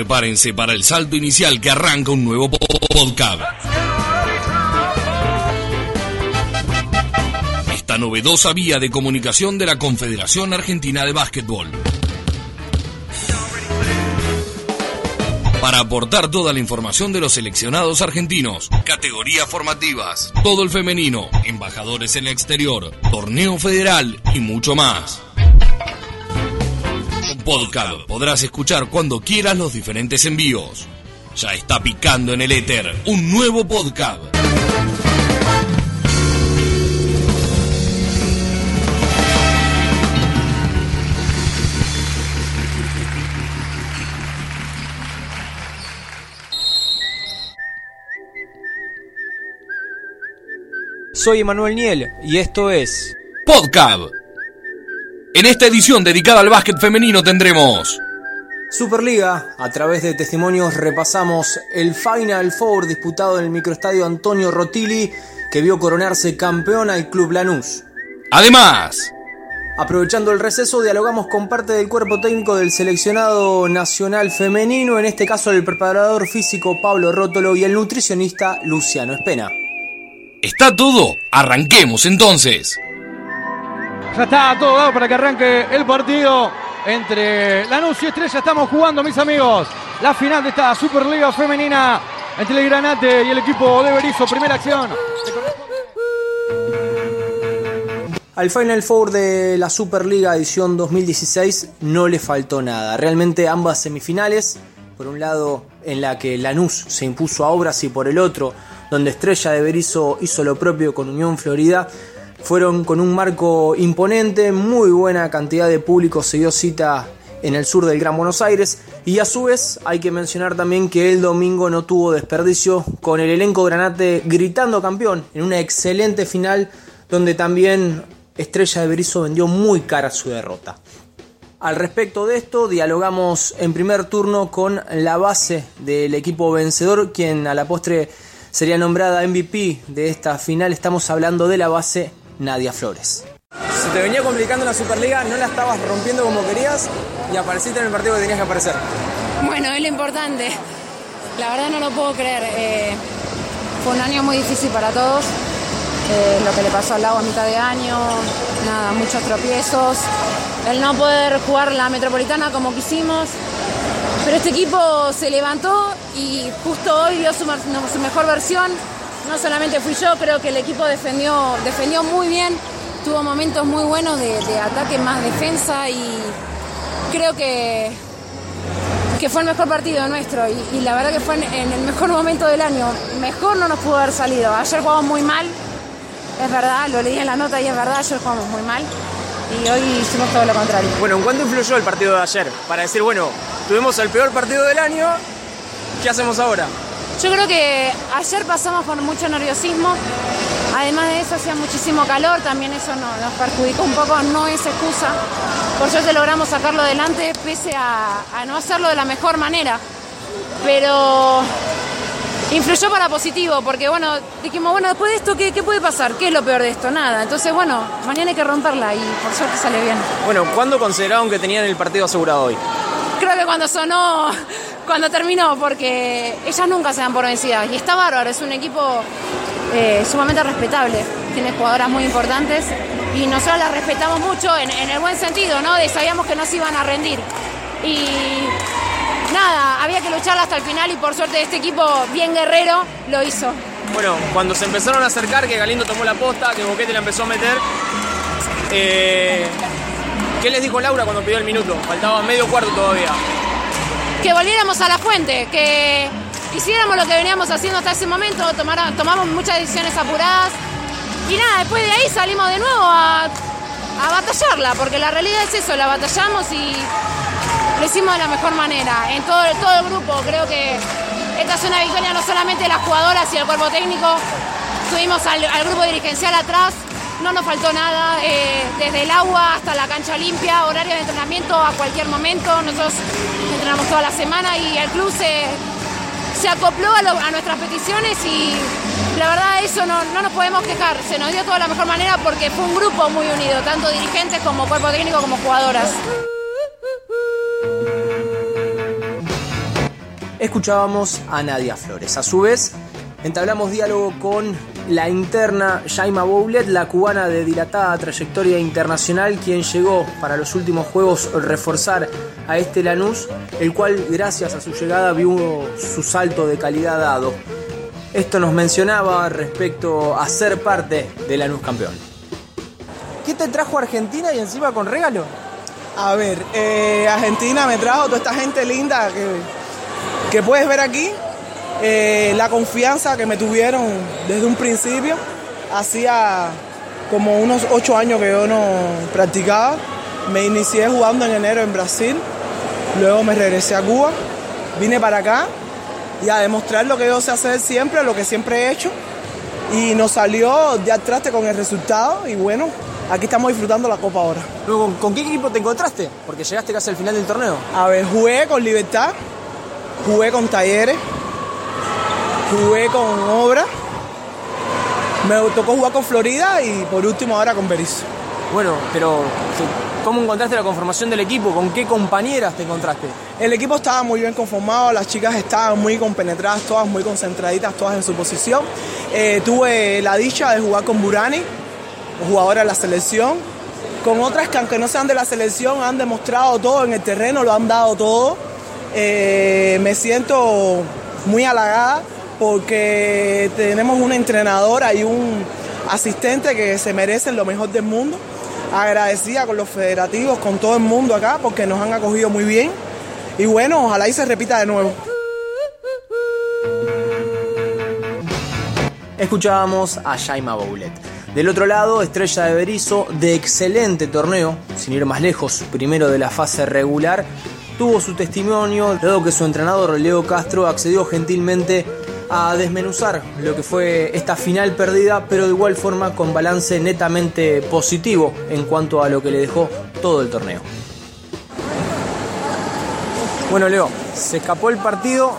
prepárense para el salto inicial que arranca un nuevo podcast. Esta novedosa vía de comunicación de la Confederación Argentina de Básquetbol. Para aportar toda la información de los seleccionados argentinos, categorías formativas, todo el femenino, embajadores en el exterior, torneo federal y mucho más. Podcast podrás escuchar cuando quieras los diferentes envíos. Ya está picando en el éter un nuevo podcast. Soy Emanuel Niel y esto es Podcast. En esta edición dedicada al básquet femenino tendremos Superliga. A través de testimonios repasamos el Final Four disputado en el microestadio Antonio Rotili que vio coronarse campeón al Club Lanús. Además, Aprovechando el receso, dialogamos con parte del cuerpo técnico del seleccionado nacional femenino, en este caso el preparador físico Pablo Rótolo y el nutricionista Luciano Espena. ¿está todo? Arranquemos entonces. Ya está todo dado para que arranque el partido entre Lanús y Estrella. Estamos jugando, mis amigos, la final de esta Superliga Femenina entre el Granate y el equipo de Berizo. Primera acción. Al Final Four de la Superliga edición 2016 no le faltó nada. Realmente ambas semifinales, por un lado en la que Lanús se impuso a Obras y por el otro donde Estrella de Berizo hizo lo propio con Unión Florida, fueron con un marco imponente, muy buena cantidad de público se dio cita en el sur del Gran Buenos Aires y a su vez hay que mencionar también que el domingo no tuvo desperdicio con el elenco granate gritando campeón en una excelente final donde también Estrella de Berizo vendió muy cara su derrota. Al respecto de esto, dialogamos en primer turno con la base del equipo vencedor, quien a la postre sería nombrada MVP de esta final. Estamos hablando de la base Nadia Flores. Se te venía complicando la Superliga, no la estabas rompiendo como querías y apareciste en el partido que tenías que aparecer. Bueno, es lo importante. La verdad no lo puedo creer. Eh, fue un año muy difícil para todos. Eh, lo que le pasó al lago a mitad de año, nada, muchos tropiezos. El no poder jugar la metropolitana como quisimos. Pero este equipo se levantó y justo hoy dio su mejor versión. No solamente fui yo, creo que el equipo defendió, defendió muy bien. Tuvo momentos muy buenos de, ataque más defensa y creo que que fue el mejor partido nuestro y, la verdad que fue en, en el mejor momento del año. Mejor no nos pudo haber salido. Ayer jugamos muy mal, es verdad, lo leí en la nota y es verdad, ayer jugamos muy mal y hoy hicimos todo lo contrario. Bueno, ¿en cuánto influyó el partido de ayer? Para decir, bueno, tuvimos el peor partido del año, ¿qué hacemos ahora? Yo creo que ayer pasamos por mucho nerviosismo. Además de eso hacía muchísimo calor, también eso no- nos perjudicó un poco, no es excusa. Por suerte logramos sacarlo adelante pese a, a no hacerlo de la mejor manera. Pero influyó para positivo, porque bueno, dijimos, bueno, después de esto, ¿qué, qué puede pasar? ¿Qué es lo peor de esto? Nada. Entonces, bueno, mañana hay que romperla y por suerte sale bien. Bueno, ¿cuándo consideraron que tenían el partido asegurado hoy? Creo que cuando sonó, cuando terminó, porque ellas nunca se dan por vencidas. Y está bárbaro, es un equipo eh, sumamente respetable. Tiene jugadoras muy importantes y nosotros las respetamos mucho en, el buen sentido, ¿no? Sabíamos que no se iban a rendir. Y nada, había que lucharla hasta el final y por suerte este equipo bien guerrero lo hizo. Bueno, cuando se empezaron a acercar, que Galindo tomó la posta, que Boquete la empezó a meter, eh, ¿qué les dijo Laura cuando pidió el minuto? Faltaba medio cuarto todavía. Que volviéramos a la fuente, que hiciéramos lo que veníamos haciendo hasta ese momento, tomamos muchas decisiones apuradas. Y nada, después de ahí salimos de nuevo a, batallarla, porque la realidad es eso, la batallamos y lo hicimos de la mejor manera, en todo, todo el grupo, creo que esta es una victoria no solamente de las jugadoras y el cuerpo técnico, tuvimos al grupo dirigencial atrás, no nos faltó nada, eh, desde el agua hasta la cancha limpia, horario de entrenamiento a cualquier momento. Nosotros entrenamos toda la semana y el club se, se acopló a, a nuestras peticiones y la verdad eso no, no nos podemos quejar. Se nos dio todo de la mejor manera porque fue un grupo muy unido, tanto dirigentes como cuerpo técnico como jugadoras. Escuchábamos a Nadia Flores. A su vez, entablamos diálogo con la interna Jaima Boulet, la cubana de dilatada trayectoria internacional, quien llegó para los últimos juegos reforzar a este Lanús, el cual gracias a su llegada vio su salto de calidad dado. Esto nos mencionaba respecto a ser parte de Lanús campeón. ¿Qué te trajo Argentina y encima con regalo? A ver, eh, Argentina me trajo toda esta gente linda que, que puedes ver aquí eh, la confianza que me tuvieron desde un principio. Hacía como unos ocho años que yo no practicaba. Me inicié jugando en enero en Brasil, luego me regresé a Cuba, vine para acá y a demostrar lo que yo sé hacer siempre, lo que siempre he hecho. Y nos salió de atrás con el resultado y bueno, aquí estamos disfrutando la Copa ahora. Luego, ¿con qué equipo te encontraste? Porque llegaste casi al final del torneo. A ver, jugué con Libertad, jugué con Talleres, jugué con Obra, me tocó jugar con Florida y por último ahora con Berizo. Bueno, pero ¿cómo encontraste la conformación del equipo? ¿Con qué compañeras te encontraste? El equipo estaba muy bien conformado, las chicas estaban muy compenetradas, todas muy concentraditas, todas en su posición. Eh, tuve la dicha de jugar con Burani, jugadora de la selección, con otras que aunque no sean de la selección han demostrado todo en el terreno, lo han dado todo. Eh, me siento muy halagada porque tenemos una entrenadora y un asistente que se merecen lo mejor del mundo. Agradecida con los federativos, con todo el mundo acá, porque nos han acogido muy bien. Y bueno, ojalá y se repita de nuevo. Escuchábamos a Jaima Boulet. Del otro lado, Estrella de Berizo, de excelente torneo, sin ir más lejos, primero de la fase regular, tuvo su testimonio, dado que su entrenador Leo Castro accedió gentilmente a desmenuzar lo que fue esta final perdida, pero de igual forma con balance netamente positivo en cuanto a lo que le dejó todo el torneo. Bueno, Leo, se escapó el partido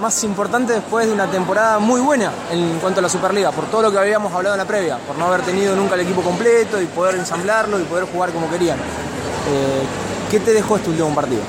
más importante después de una temporada muy buena en cuanto a la Superliga, por todo lo que habíamos hablado en la previa, por no haber tenido nunca el equipo completo y poder ensamblarlo y poder jugar como querían. Eh, ¿Qué te dejó este último partido?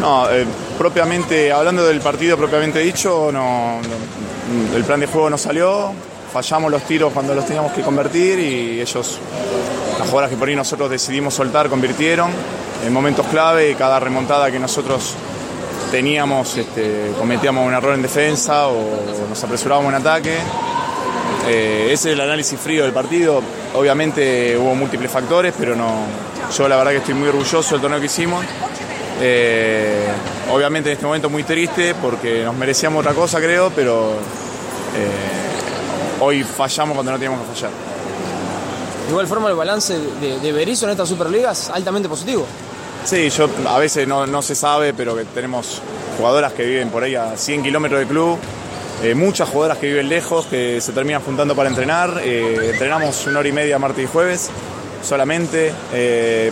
No, eh, propiamente, hablando del partido propiamente dicho, el plan de juego no salió, fallamos los tiros cuando los teníamos que convertir y ellos, las jugadoras que por ahí nosotros decidimos soltar, convirtieron en momentos clave, cada remontada que nosotros teníamos, este, cometíamos un error en defensa o nos apresurábamos en ataque. Eh, ese es el análisis frío del partido. Obviamente hubo múltiples factores, pero no, yo la verdad que estoy muy orgulloso del torneo que hicimos. Eh, obviamente en este momento muy triste porque nos merecíamos otra cosa, creo, pero eh, hoy fallamos cuando no teníamos que fallar. De igual forma, el balance de, de Berizzo en esta Superliga es altamente positivo. Sí, yo a veces no, se sabe, pero que tenemos jugadoras que viven por ahí a 100 kilómetros del club, eh, muchas jugadoras que viven lejos, que se terminan juntando para entrenar. entrenamos una hora y media martes y jueves solamente. Eh,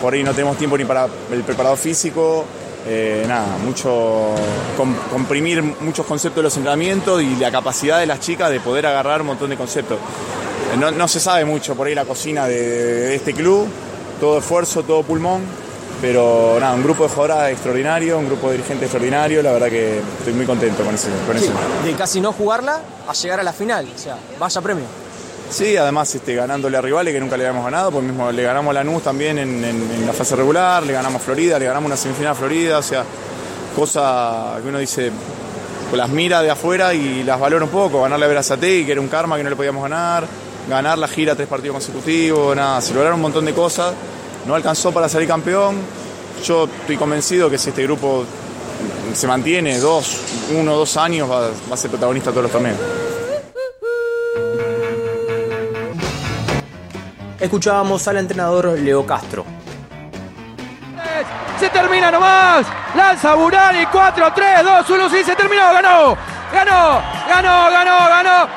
por ahí no tenemos tiempo ni para el preparador físico. Eh, nada, mucho comprimir muchos conceptos de los entrenamientos y la capacidad de las chicas de poder agarrar un montón de conceptos. Eh, no, se sabe mucho por ahí la cocina de, este club, todo esfuerzo, todo pulmón, pero nada, un grupo de jugadoras extraordinario, un grupo de dirigentes extraordinario, la verdad que estoy muy contento con, ese, con eso. De casi no jugarla a llegar a la final, o sea, vaya premio. Sí, además este, ganándole a rivales que nunca le habíamos ganado, pues mismo le ganamos a Lanús también en, la fase regular, le ganamos a Florida, le ganamos una semifinal a Florida, o sea, cosa que uno dice, pues las mira de afuera y las valora un poco, ganarle a Verazate, que era un karma que no le podíamos ganar, ganar la gira tres partidos consecutivos, nada, se lograron un montón de cosas, no alcanzó para salir campeón, yo estoy convencido que si este grupo se mantiene dos, uno o dos años va, va a ser protagonista de todos los torneos. Escuchábamos al entrenador Leo Castro. Se termina nomás. Lanza Burani 4, 3, 2, 1, sí, se terminó. Ganó. Ganó. Ganó, ganó, ganó.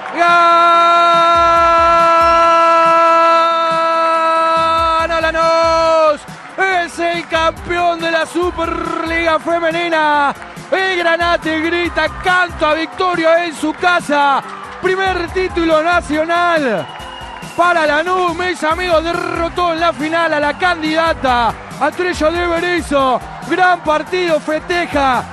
Ganó Lanús. Es el campeón de la Superliga Femenina. El Granate grita canto a victoria en su casa. Primer título nacional para Lanús. Mis amigos derrotó en la final a la candidata a Trello de Berizo. Gran partido, festeja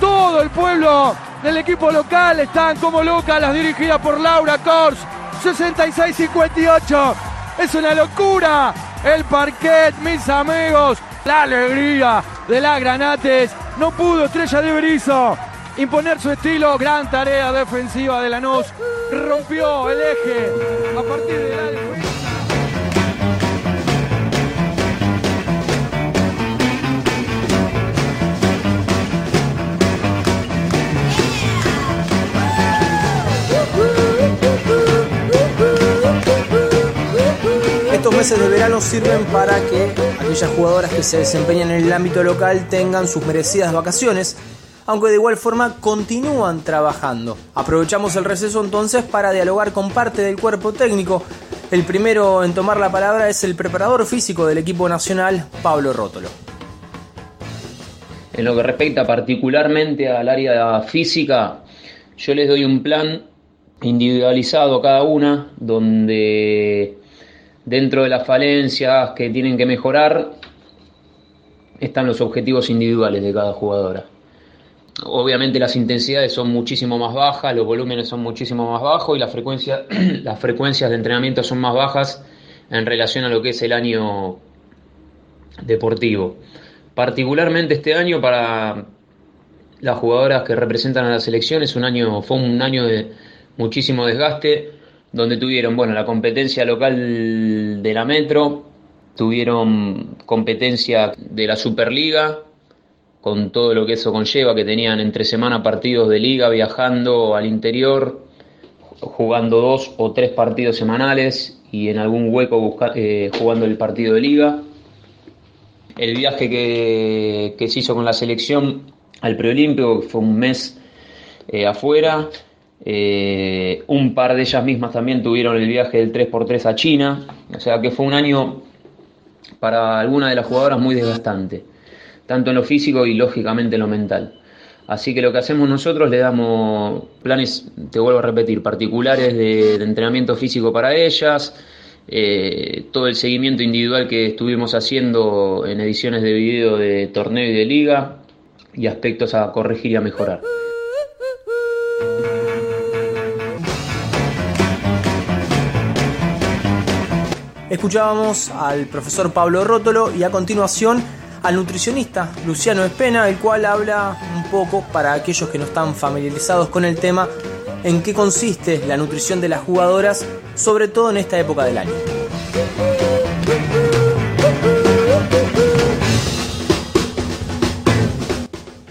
todo el pueblo del equipo local están como locas, las dirigidas por Laura Kors. 66-58. Es una locura el parquet, mis amigos. La alegría de la Granates. No pudo Estrella de Berizo imponer su estilo. Gran tarea defensiva de Lanús. Rompió el eje a partir de la. Estos meses de verano sirven para que aquellas jugadoras que se desempeñan en el ámbito local tengan sus merecidas vacaciones, aunque de igual forma continúan trabajando. Aprovechamos el receso entonces para dialogar con parte del cuerpo técnico. El primero en tomar la palabra es el preparador físico del equipo nacional, Pablo Rótolo. En lo que respecta particularmente al área física, yo les doy un plan individualizado a cada una, donde dentro de las falencias que tienen que mejorar están los objetivos individuales de cada jugadora. Obviamente las intensidades son muchísimo más bajas, los volúmenes son muchísimo más bajos y la frecuencia, las frecuencias de entrenamiento son más bajas en relación a lo que es el año deportivo. Particularmente este año para las jugadoras que representan a la selección es un año, fue un año de muchísimo desgaste, donde tuvieron bueno, la competencia local de la Metro, tuvieron competencia de la Superliga, con todo lo que eso conlleva, que tenían entre semana partidos de liga, viajando al interior, jugando dos o tres partidos semanales y en algún hueco eh, jugando el partido de liga. El viaje que, que se hizo con la selección al preolímpico, que fue un mes eh, afuera, eh, un par de ellas mismas también tuvieron el viaje del 3x3 a China, o sea que fue un año para algunas de las jugadoras muy desgastante, tanto en lo físico y lógicamente en lo mental. Así que lo que hacemos nosotros le damos planes, te vuelvo a repetir, particulares de, entrenamiento físico para ellas, eh, todo el seguimiento individual que estuvimos haciendo en ediciones de video de torneo y de liga y aspectos a corregir y a mejorar. Escuchábamos al profesor Pablo Rótolo y a continuación al nutricionista Luciano Espena, el cual habla un poco para aquellos que no están familiarizados con el tema en qué consiste la nutrición de las jugadoras, sobre todo en esta época del año.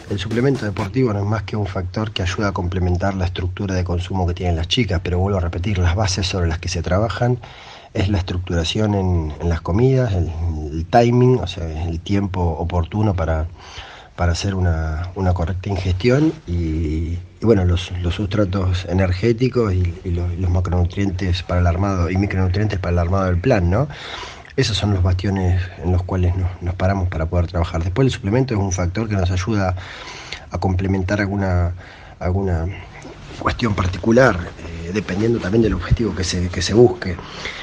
El suplemento deportivo no es más que un factor que ayuda a complementar la estructura de consumo que tienen las chicas, pero vuelvo a repetir, las bases sobre las que se trabajan es la estructuración en, las comidas, el, timing, o sea, el tiempo oportuno para, para hacer una, correcta ingestión y, bueno, los, sustratos energéticos y, los, macronutrientes para el armado y micronutrientes para el armado del plan, ¿no? Esos son los bastiones en los cuales nos, paramos para poder trabajar. Después el suplemento es un factor que nos ayuda a complementar alguna, alguna cuestión particular, eh, dependiendo también del objetivo que se, que se busque.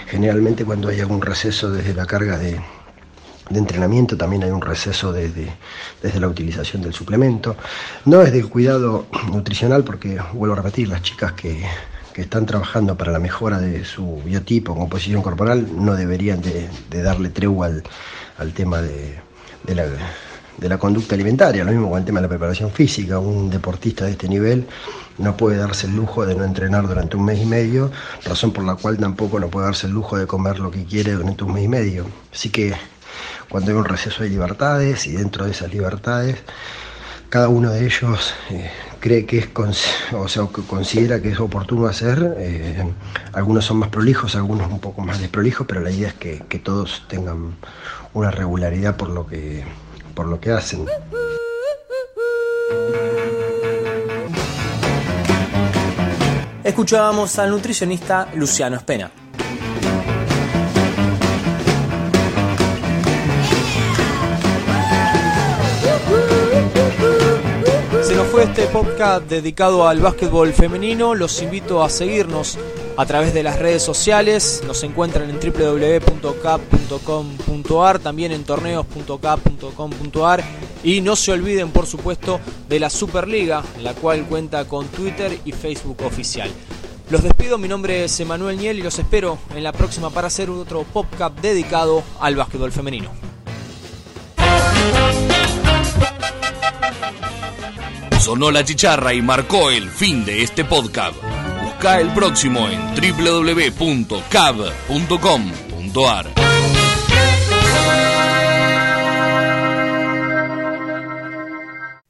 Generalmente cuando hay algún receso desde la carga de, entrenamiento, también hay un receso desde, desde la utilización del suplemento. No es del cuidado nutricional porque, vuelvo a repetir, las chicas que, están trabajando para la mejora de su biotipo, composición corporal, no deberían de, darle tregua al, tema de, de, la, de la conducta alimentaria, lo mismo con el tema de la preparación física. Un deportista de este nivel no puede darse el lujo de no entrenar durante un mes y medio, razón por la cual tampoco no puede darse el lujo de comer lo que quiere durante un mes y medio. Así que cuando hay un receso de libertades y dentro de esas libertades, cada uno de ellos eh, cree que es, o sea, considera que es oportuno hacer. Eh, algunos son más prolijos, algunos un poco más desprolijos, pero la idea es que, que todos tengan una regularidad por lo que, por lo que hacen. Escuchábamos al nutricionista Luciano Espena. Se nos fue este podcast dedicado al básquetbol femenino. Los invito a seguirnos a través de las redes sociales. Nos encuentran en www.cap.com.ar, también en torneos.cap.com.ar y no se olviden, por supuesto, de la Superliga, la cual cuenta con Twitter y Facebook oficial. Los despido, mi nombre es Emanuel Niel y los espero en la próxima para hacer otro PopCap dedicado al básquetbol femenino. Sonó la chicharra y marcó el fin de este podcast. Busca el próximo en www.cab.com.ar.